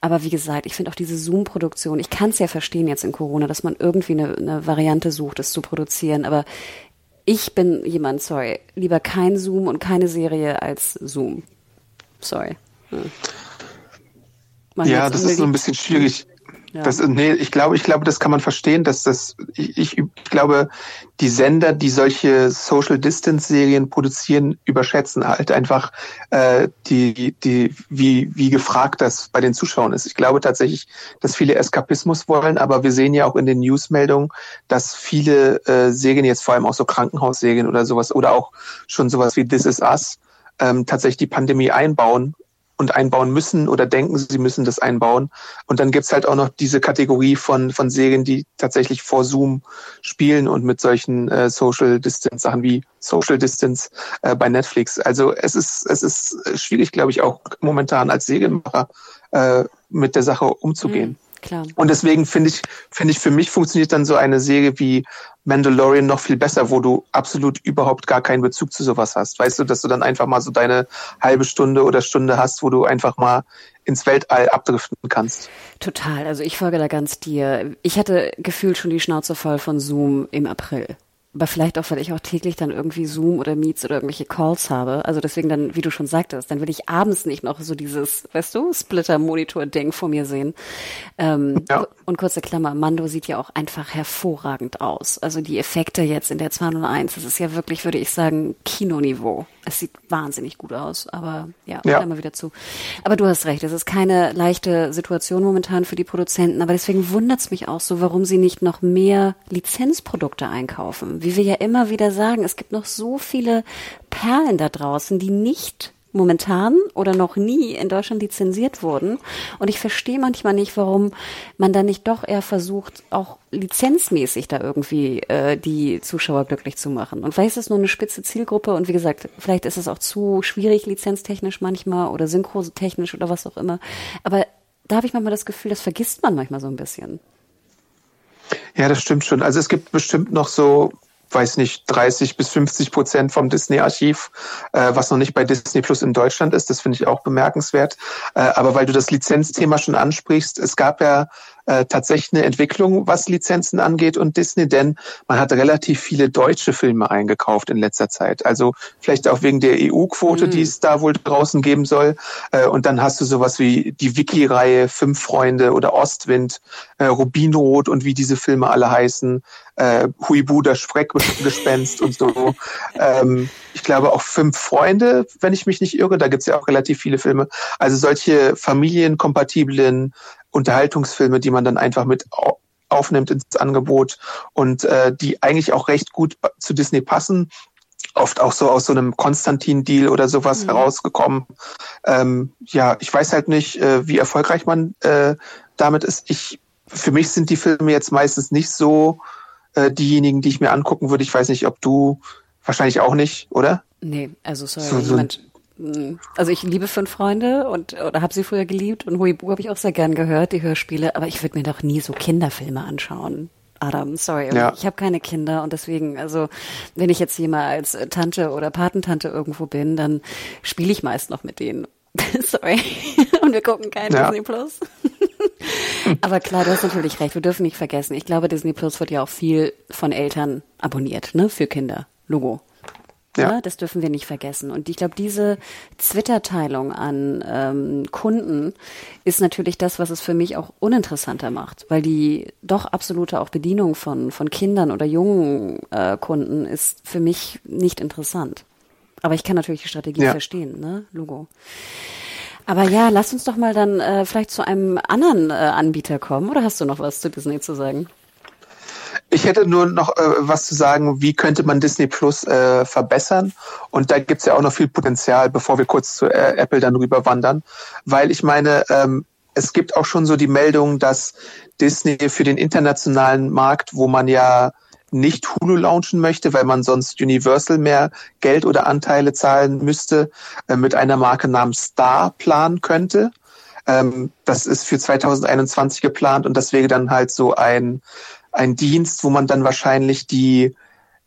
Aber wie gesagt, ich finde auch diese Zoom-Produktion, ich kann es ja verstehen jetzt in Corona, dass man irgendwie eine, eine Variante sucht, es zu produzieren. Aber ich bin jemand, sorry, lieber kein Zoom und keine Serie als Zoom. Sorry. Hm. Ja, das ist so ein bisschen schwierig. Ja. Das, nee, ich glaube, ich glaube, das kann man verstehen, dass das, ich, ich, glaube, die Sender, die solche Social Distance Serien produzieren, überschätzen halt einfach äh, die, die, wie, wie gefragt das bei den Zuschauern ist. Ich glaube tatsächlich, dass viele Eskapismus wollen, aber wir sehen ja auch in den Newsmeldungen, dass viele äh, Serien jetzt vor allem auch so Krankenhausserien oder sowas oder auch schon sowas wie This Is Us ähm, tatsächlich die Pandemie einbauen und einbauen müssen oder denken, sie müssen das einbauen. Und dann gibt's halt auch noch diese Kategorie von, von Serien, die tatsächlich vor Zoom spielen und mit solchen äh, Social Distance Sachen wie Social Distance äh, bei Netflix. Also es ist, es ist schwierig, glaube ich, auch momentan als Serienmacher äh, mit der Sache umzugehen. Mhm. Klar. Und deswegen finde ich, finde ich, für mich funktioniert dann so eine Serie wie Mandalorian noch viel besser, wo du absolut überhaupt gar keinen Bezug zu sowas hast. Weißt du, dass du dann einfach mal so deine halbe Stunde oder Stunde hast, wo du einfach mal ins Weltall abdriften kannst. Total. Also ich folge da ganz dir. Ich hatte gefühlt schon die Schnauze voll von Zoom im April Aber vielleicht auch, weil ich auch täglich dann irgendwie Zoom oder Meets oder irgendwelche Calls habe. Also deswegen dann, wie du schon sagtest, dann will ich abends nicht noch so dieses, weißt du, Splitter-Monitor-Ding vor mir sehen. Ähm, ja. Und kurze Klammer, Mando sieht ja auch einfach hervorragend aus. Also die Effekte jetzt in der 201, das ist ja wirklich, würde ich sagen, Kinoniveau. Es sieht wahnsinnig gut aus, aber ja, ja. mal wieder zu. Aber du hast recht, es ist keine leichte Situation momentan für die Produzenten, aber deswegen wundert es mich auch so, warum sie nicht noch mehr Lizenzprodukte einkaufen wie wir ja immer wieder sagen, es gibt noch so viele Perlen da draußen, die nicht momentan oder noch nie in Deutschland lizenziert wurden. Und ich verstehe manchmal nicht, warum man da nicht doch eher versucht, auch lizenzmäßig da irgendwie äh, die Zuschauer glücklich zu machen. Und vielleicht ist es nur eine spitze Zielgruppe und wie gesagt, vielleicht ist es auch zu schwierig lizenztechnisch manchmal oder synchrotechnisch oder was auch immer. Aber da habe ich manchmal das Gefühl, das vergisst man manchmal so ein bisschen. Ja, das stimmt schon. Also es gibt bestimmt noch so weiß nicht, 30 bis 50 Prozent vom Disney-Archiv, äh, was noch nicht bei Disney Plus in Deutschland ist. Das finde ich auch bemerkenswert. Äh, aber weil du das Lizenzthema schon ansprichst, es gab ja äh, tatsächlich eine Entwicklung, was Lizenzen angeht und Disney, denn man hat relativ viele deutsche Filme eingekauft in letzter Zeit. Also vielleicht auch wegen der EU-Quote, mhm. die es da wohl draußen geben soll. Äh, und dann hast du sowas wie die Wiki-Reihe Fünf Freunde oder Ostwind, äh, Rubinrot und wie diese Filme alle heißen. Äh, Huibu, das Schreckgespenst und so. Ähm, ich glaube auch Fünf Freunde, wenn ich mich nicht irre. Da gibt's ja auch relativ viele Filme. Also solche familienkompatiblen Unterhaltungsfilme, die man dann einfach mit aufnimmt ins Angebot und äh, die eigentlich auch recht gut zu Disney passen. Oft auch so aus so einem Konstantin-Deal oder sowas mhm. herausgekommen. Ähm, ja, ich weiß halt nicht, äh, wie erfolgreich man äh, damit ist. Ich, für mich sind die Filme jetzt meistens nicht so äh, diejenigen, die ich mir angucken würde. Ich weiß nicht, ob du wahrscheinlich auch nicht, oder? Nee, also sorry, so, so jemand. Also ich liebe Fünf Freunde und oder habe sie früher geliebt und Huibu habe ich auch sehr gern gehört, die Hörspiele, aber ich würde mir doch nie so Kinderfilme anschauen. Adam, sorry, ja. ich habe keine Kinder und deswegen, also wenn ich jetzt mal als Tante oder Patentante irgendwo bin, dann spiele ich meist noch mit denen. sorry. und wir gucken kein ja. Disney Plus. Aber klar, du hast natürlich recht, wir dürfen nicht vergessen. Ich glaube, Disney Plus wird ja auch viel von Eltern abonniert, ne, für Kinder. Logo. Ja. ja. das dürfen wir nicht vergessen. Und ich glaube, diese Twitter-Teilung an ähm, Kunden ist natürlich das, was es für mich auch uninteressanter macht, weil die doch absolute auch Bedienung von, von Kindern oder jungen äh, Kunden ist für mich nicht interessant. Aber ich kann natürlich die Strategie ja. verstehen, ne? Logo. Aber ja, lass uns doch mal dann äh, vielleicht zu einem anderen äh, Anbieter kommen. Oder hast du noch was zu Disney zu sagen? Ich hätte nur noch äh, was zu sagen, wie könnte man Disney Plus äh, verbessern. Und da gibt's ja auch noch viel Potenzial, bevor wir kurz zu äh, Apple dann rüber wandern. Weil ich meine, ähm, es gibt auch schon so die Meldung, dass Disney für den internationalen Markt, wo man ja nicht Hulu launchen möchte, weil man sonst Universal mehr Geld oder Anteile zahlen müsste, äh, mit einer Marke namens Star planen könnte. Ähm, das ist für 2021 geplant und das wäre dann halt so ein ein Dienst, wo man dann wahrscheinlich die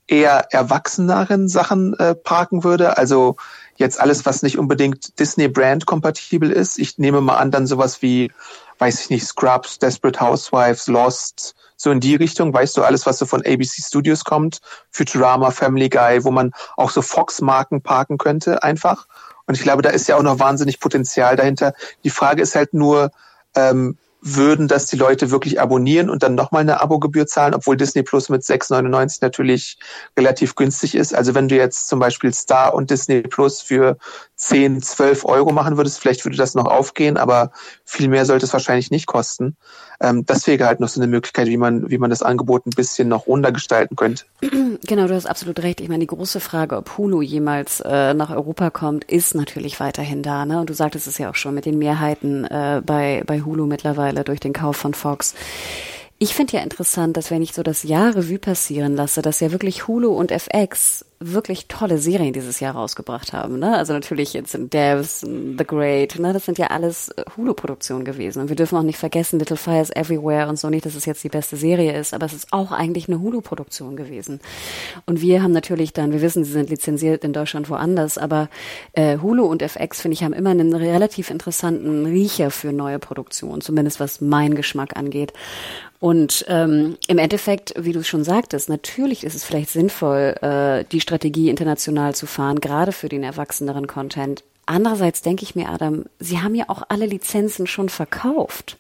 eher erwachseneren Sachen äh, parken würde. Also jetzt alles, was nicht unbedingt Disney Brand kompatibel ist. Ich nehme mal an, dann sowas wie, weiß ich nicht, Scrubs, Desperate Housewives, Lost, so in die Richtung, weißt du, alles, was so von ABC Studios kommt, Futurama, Family Guy, wo man auch so Fox-Marken parken könnte, einfach. Und ich glaube, da ist ja auch noch wahnsinnig Potenzial dahinter. Die Frage ist halt nur, ähm, würden das die Leute wirklich abonnieren und dann nochmal eine Abogebühr zahlen, obwohl Disney Plus mit 6,99 natürlich relativ günstig ist. Also wenn du jetzt zum Beispiel Star und Disney Plus für 10, 12 Euro machen würdest, vielleicht würde das noch aufgehen, aber viel mehr sollte es wahrscheinlich nicht kosten. Ähm, das wäre halt noch so eine Möglichkeit, wie man, wie man das Angebot ein bisschen noch runder gestalten könnte. Genau, du hast absolut recht. Ich meine, die große Frage, ob Hulu jemals äh, nach Europa kommt, ist natürlich weiterhin da. Ne? Und du sagtest es ja auch schon mit den Mehrheiten äh, bei, bei Hulu mittlerweile durch den Kauf von Fox. Ich finde ja interessant, dass wenn ich so das Jahr Revue passieren lasse, dass ja wirklich Hulu und FX wirklich tolle Serien dieses Jahr rausgebracht haben. Ne? Also natürlich jetzt in Devs, The Great, ne? das sind ja alles äh, Hulu-Produktionen gewesen. Und wir dürfen auch nicht vergessen, Little Fires Everywhere und so nicht, dass es jetzt die beste Serie ist, aber es ist auch eigentlich eine Hulu-Produktion gewesen. Und wir haben natürlich dann, wir wissen, sie sind lizenziert in Deutschland woanders, aber äh, Hulu und FX, finde ich, haben immer einen relativ interessanten Riecher für neue Produktionen, zumindest was mein Geschmack angeht. Und ähm, im Endeffekt, wie du schon sagtest, natürlich ist es vielleicht sinnvoll, äh, die Strategie international zu fahren, gerade für den erwachseneren Content. Andererseits denke ich mir, Adam, sie haben ja auch alle Lizenzen schon verkauft.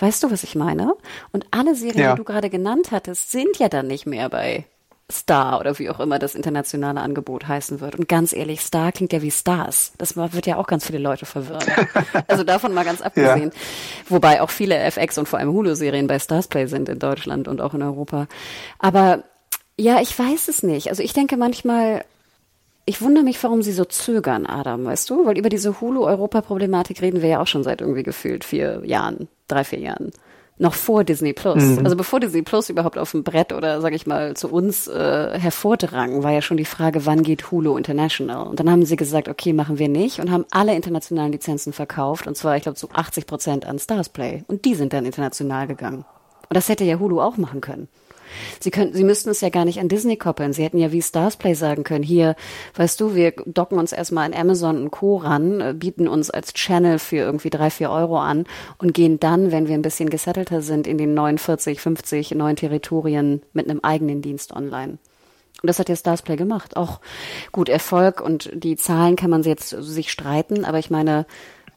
Weißt du, was ich meine? Und alle Serien, ja. die du gerade genannt hattest, sind ja dann nicht mehr bei Star oder wie auch immer das internationale Angebot heißen wird. Und ganz ehrlich, Star klingt ja wie Stars. Das wird ja auch ganz viele Leute verwirren. Also davon mal ganz abgesehen. Ja. Wobei auch viele FX und vor allem Hulu-Serien bei Starsplay sind in Deutschland und auch in Europa. Aber ja, ich weiß es nicht. Also ich denke manchmal, ich wundere mich, warum sie so zögern, Adam, weißt du? Weil über diese Hulu-Europa-Problematik reden wir ja auch schon seit irgendwie gefühlt vier Jahren, drei, vier Jahren noch vor Disney Plus. Mhm. Also bevor Disney Plus überhaupt auf dem Brett oder sage ich mal zu uns äh, hervordrang, war ja schon die Frage, wann geht Hulu International? Und dann haben sie gesagt, okay, machen wir nicht und haben alle internationalen Lizenzen verkauft und zwar, ich glaube, zu 80 Prozent an Starsplay. Und die sind dann international gegangen. Und das hätte ja Hulu auch machen können. Sie könnten, Sie müssten es ja gar nicht an Disney koppeln. Sie hätten ja wie Starsplay sagen können, hier, weißt du, wir docken uns erstmal an Amazon und Co. ran, äh, bieten uns als Channel für irgendwie drei, vier Euro an und gehen dann, wenn wir ein bisschen gesettelter sind, in den 49, 50 neuen Territorien mit einem eigenen Dienst online. Und das hat ja Starsplay gemacht. Auch gut Erfolg und die Zahlen kann man jetzt sich streiten, aber ich meine,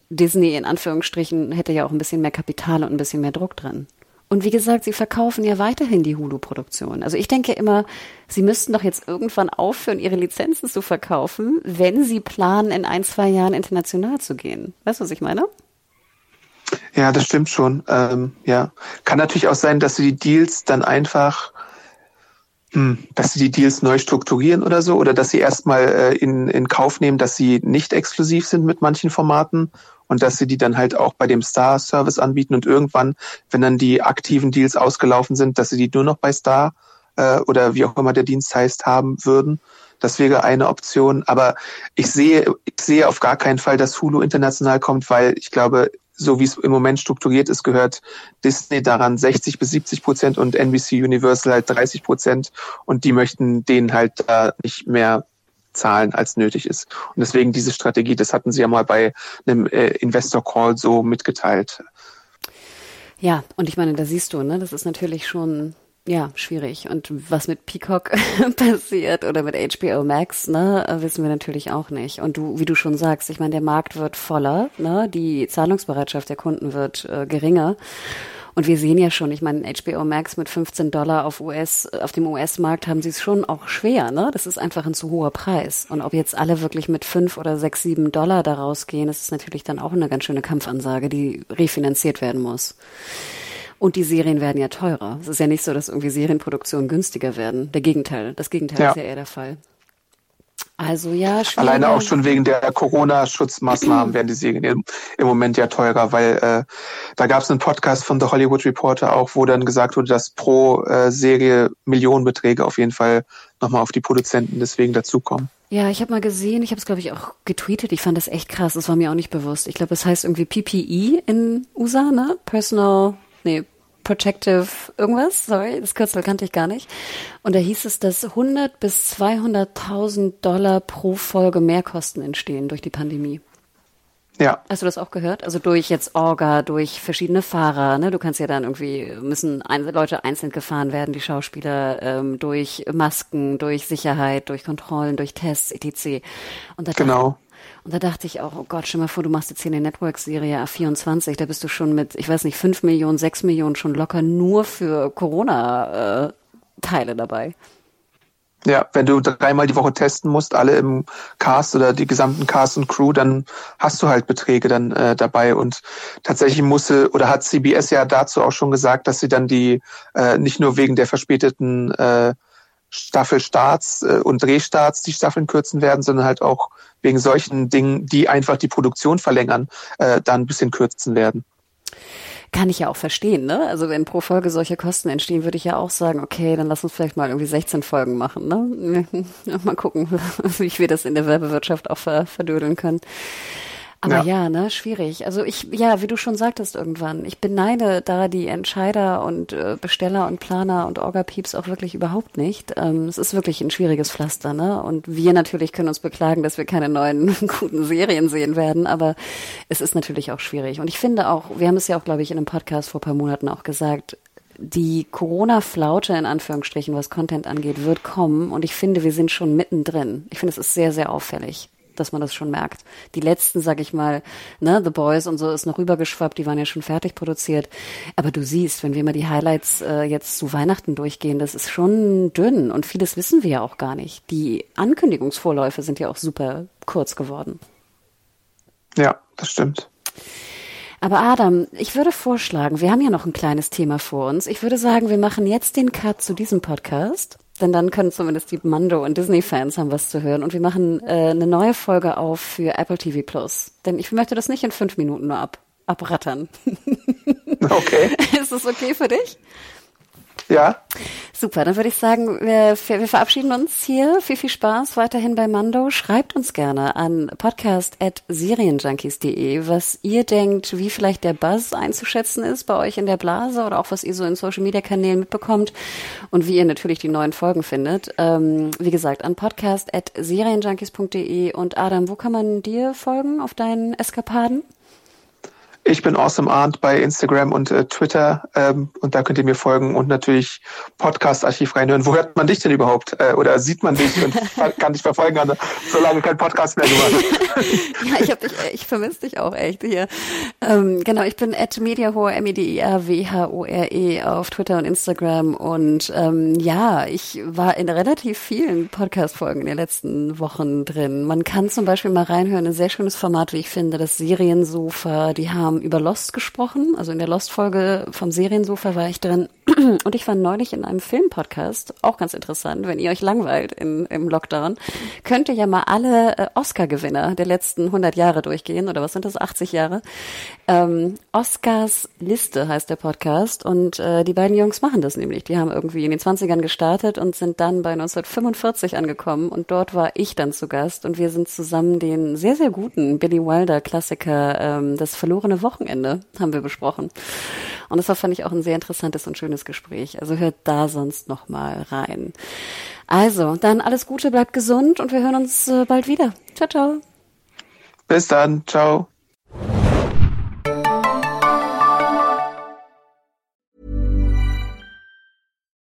Disney in Anführungsstrichen hätte ja auch ein bisschen mehr Kapital und ein bisschen mehr Druck drin. Und wie gesagt, sie verkaufen ja weiterhin die Hulu-Produktion. Also ich denke immer, sie müssten doch jetzt irgendwann aufhören, ihre Lizenzen zu verkaufen, wenn sie planen, in ein, zwei Jahren international zu gehen. Weißt du, was ich meine? Ja, das stimmt schon. Ähm, ja, kann natürlich auch sein, dass sie die Deals dann einfach, dass sie die Deals neu strukturieren oder so, oder dass sie erstmal äh, in, in Kauf nehmen, dass sie nicht exklusiv sind mit manchen Formaten und dass sie die dann halt auch bei dem Star-Service anbieten und irgendwann, wenn dann die aktiven Deals ausgelaufen sind, dass sie die nur noch bei Star äh, oder wie auch immer der Dienst heißt haben würden. Das wäre eine Option. Aber ich sehe, ich sehe auf gar keinen Fall, dass Hulu international kommt, weil ich glaube, so wie es im Moment strukturiert ist, gehört Disney daran 60 bis 70 Prozent und NBC Universal halt 30 Prozent und die möchten denen halt da nicht mehr zahlen, als nötig ist. Und deswegen diese Strategie, das hatten Sie ja mal bei einem äh, Investor Call so mitgeteilt. Ja, und ich meine, da siehst du, ne, das ist natürlich schon ja, schwierig. Und was mit Peacock passiert oder mit HBO Max, ne, wissen wir natürlich auch nicht. Und du, wie du schon sagst, ich meine, der Markt wird voller, ne, die Zahlungsbereitschaft der Kunden wird äh, geringer. Und wir sehen ja schon, ich meine, HBO Max mit 15 Dollar auf US, auf dem US-Markt haben sie es schon auch schwer, ne? Das ist einfach ein zu hoher Preis. Und ob jetzt alle wirklich mit fünf oder sechs, sieben Dollar da rausgehen, das ist natürlich dann auch eine ganz schöne Kampfansage, die refinanziert werden muss. Und die Serien werden ja teurer. Es ist ja nicht so, dass irgendwie Serienproduktionen günstiger werden. Der Gegenteil. Das Gegenteil ja. ist ja eher der Fall. Also ja, schwierig. Alleine auch schon wegen der Corona-Schutzmaßnahmen werden die Serien im, im, Moment ja teurer, weil äh, da gab es einen Podcast von The Hollywood Reporter auch, wo dann gesagt wurde, dass pro äh, Serie Millionenbeträge auf jeden Fall nochmal auf die Produzenten deswegen dazukommen. Ja, ich habe mal gesehen, ich habe es glaube ich auch getweetet, ich fand das echt krass, das war mir auch nicht bewusst. Ich glaube, es heißt irgendwie PPE in USA, ne? Personal, nee, Protective irgendwas, sorry, das Kürzel kannte ich gar nicht. Und da hieß es, dass 100 bis 200.000 Dollar pro Folge Mehrkosten entstehen durch die Pandemie. Ja. Hast du das auch gehört? Also durch jetzt Orga, durch verschiedene Fahrer, ne? Du kannst ja dann irgendwie, müssen ein, Leute einzeln gefahren werden, die Schauspieler, ähm, durch Masken, durch Sicherheit, durch Kontrollen, durch Tests, etc. Und da genau. Und da dachte ich auch, oh Gott, stell mal vor, du machst jetzt hier eine Network-Serie A24, da bist du schon mit, ich weiß nicht, fünf Millionen, sechs Millionen schon locker nur für Corona-Teile dabei. Ja, wenn du dreimal die Woche testen musst, alle im Cast oder die gesamten Cast und Crew, dann hast du halt Beträge dann äh, dabei. Und tatsächlich musste oder hat CBS ja dazu auch schon gesagt, dass sie dann die äh, nicht nur wegen der verspäteten äh, Staffelstarts äh, und Drehstarts die Staffeln kürzen werden, sondern halt auch wegen solchen Dingen, die einfach die Produktion verlängern, äh, dann ein bisschen kürzen werden. kann ich ja auch verstehen, ne? Also wenn pro Folge solche Kosten entstehen, würde ich ja auch sagen, okay, dann lass uns vielleicht mal irgendwie 16 Folgen machen, ne? mal gucken, wie wir das in der Werbewirtschaft auch verdödeln können. Aber ja. ja, ne, schwierig. Also ich, ja, wie du schon sagtest irgendwann, ich beneide da die Entscheider und äh, Besteller und Planer und Orga-Pieps auch wirklich überhaupt nicht. Ähm, es ist wirklich ein schwieriges Pflaster, ne? Und wir natürlich können uns beklagen, dass wir keine neuen guten Serien sehen werden, aber es ist natürlich auch schwierig. Und ich finde auch, wir haben es ja auch, glaube ich, in einem Podcast vor paar Monaten auch gesagt, die Corona-Flaute in Anführungsstrichen, was Content angeht, wird kommen. Und ich finde, wir sind schon mittendrin. Ich finde, es ist sehr, sehr auffällig dass man das schon merkt. Die letzten, sag ich mal, ne, The Boys und so ist noch rübergeschwappt, die waren ja schon fertig produziert. Aber du siehst, wenn wir mal die Highlights äh, jetzt zu Weihnachten durchgehen, das ist schon dünn und vieles wissen wir ja auch gar nicht. Die Ankündigungsvorläufe sind ja auch super kurz geworden. Ja, das stimmt. Aber Adam, ich würde vorschlagen, wir haben ja noch ein kleines Thema vor uns. Ich würde sagen, wir machen jetzt den Cut zu diesem Podcast denn dann können zumindest die Mando- und Disney-Fans haben was zu hören. Und wir machen äh, eine neue Folge auf für Apple TV Plus. Denn ich möchte das nicht in fünf Minuten nur ab, abrattern. Okay. Ist das okay für dich? Ja. Super, dann würde ich sagen, wir, wir verabschieden uns hier. Viel, viel Spaß weiterhin bei Mando. Schreibt uns gerne an podcast.serienjunkies.de, was ihr denkt, wie vielleicht der Buzz einzuschätzen ist bei euch in der Blase oder auch was ihr so in Social Media Kanälen mitbekommt und wie ihr natürlich die neuen Folgen findet. Ähm, wie gesagt, an podcast.serienjunkies.de und Adam, wo kann man dir folgen auf deinen Eskapaden? Ich bin Awesome Arndt bei Instagram und äh, Twitter ähm, und da könnt ihr mir folgen und natürlich Podcast-Archiv reinhören. Wo hört man dich denn überhaupt? Äh, oder sieht man dich und kann dich verfolgen, also, solange kein Podcast mehr gemacht Ja, ich, hab dich, ich vermisse dich auch echt hier. Ähm, genau, ich bin at mediahore, M-E-D-I-A-W-H-O-R-E e auf Twitter und Instagram und ähm, ja, ich war in relativ vielen Podcast-Folgen in den letzten Wochen drin. Man kann zum Beispiel mal reinhören, ein sehr schönes Format, wie ich finde, das Seriensofa, die haben über Lost gesprochen. Also in der Lost-Folge vom Seriensofa war ich drin. Und ich war neulich in einem Filmpodcast, auch ganz interessant, wenn ihr euch langweilt in, im Lockdown, könnt ihr ja mal alle äh, Oscar-Gewinner der letzten 100 Jahre durchgehen, oder was sind das, 80 Jahre? Ähm, Oscars Liste heißt der Podcast und äh, die beiden Jungs machen das nämlich. Die haben irgendwie in den 20ern gestartet und sind dann bei 1945 angekommen und dort war ich dann zu Gast und wir sind zusammen den sehr, sehr guten Billy Wilder-Klassiker ähm, Das verlorene Wochenende haben wir besprochen. Und das war, fand ich, auch ein sehr interessantes und schönes Gespräch. Also hört da sonst noch mal rein. Also, dann alles Gute, bleibt gesund und wir hören uns äh, bald wieder. Ciao, ciao. Bis dann. Ciao.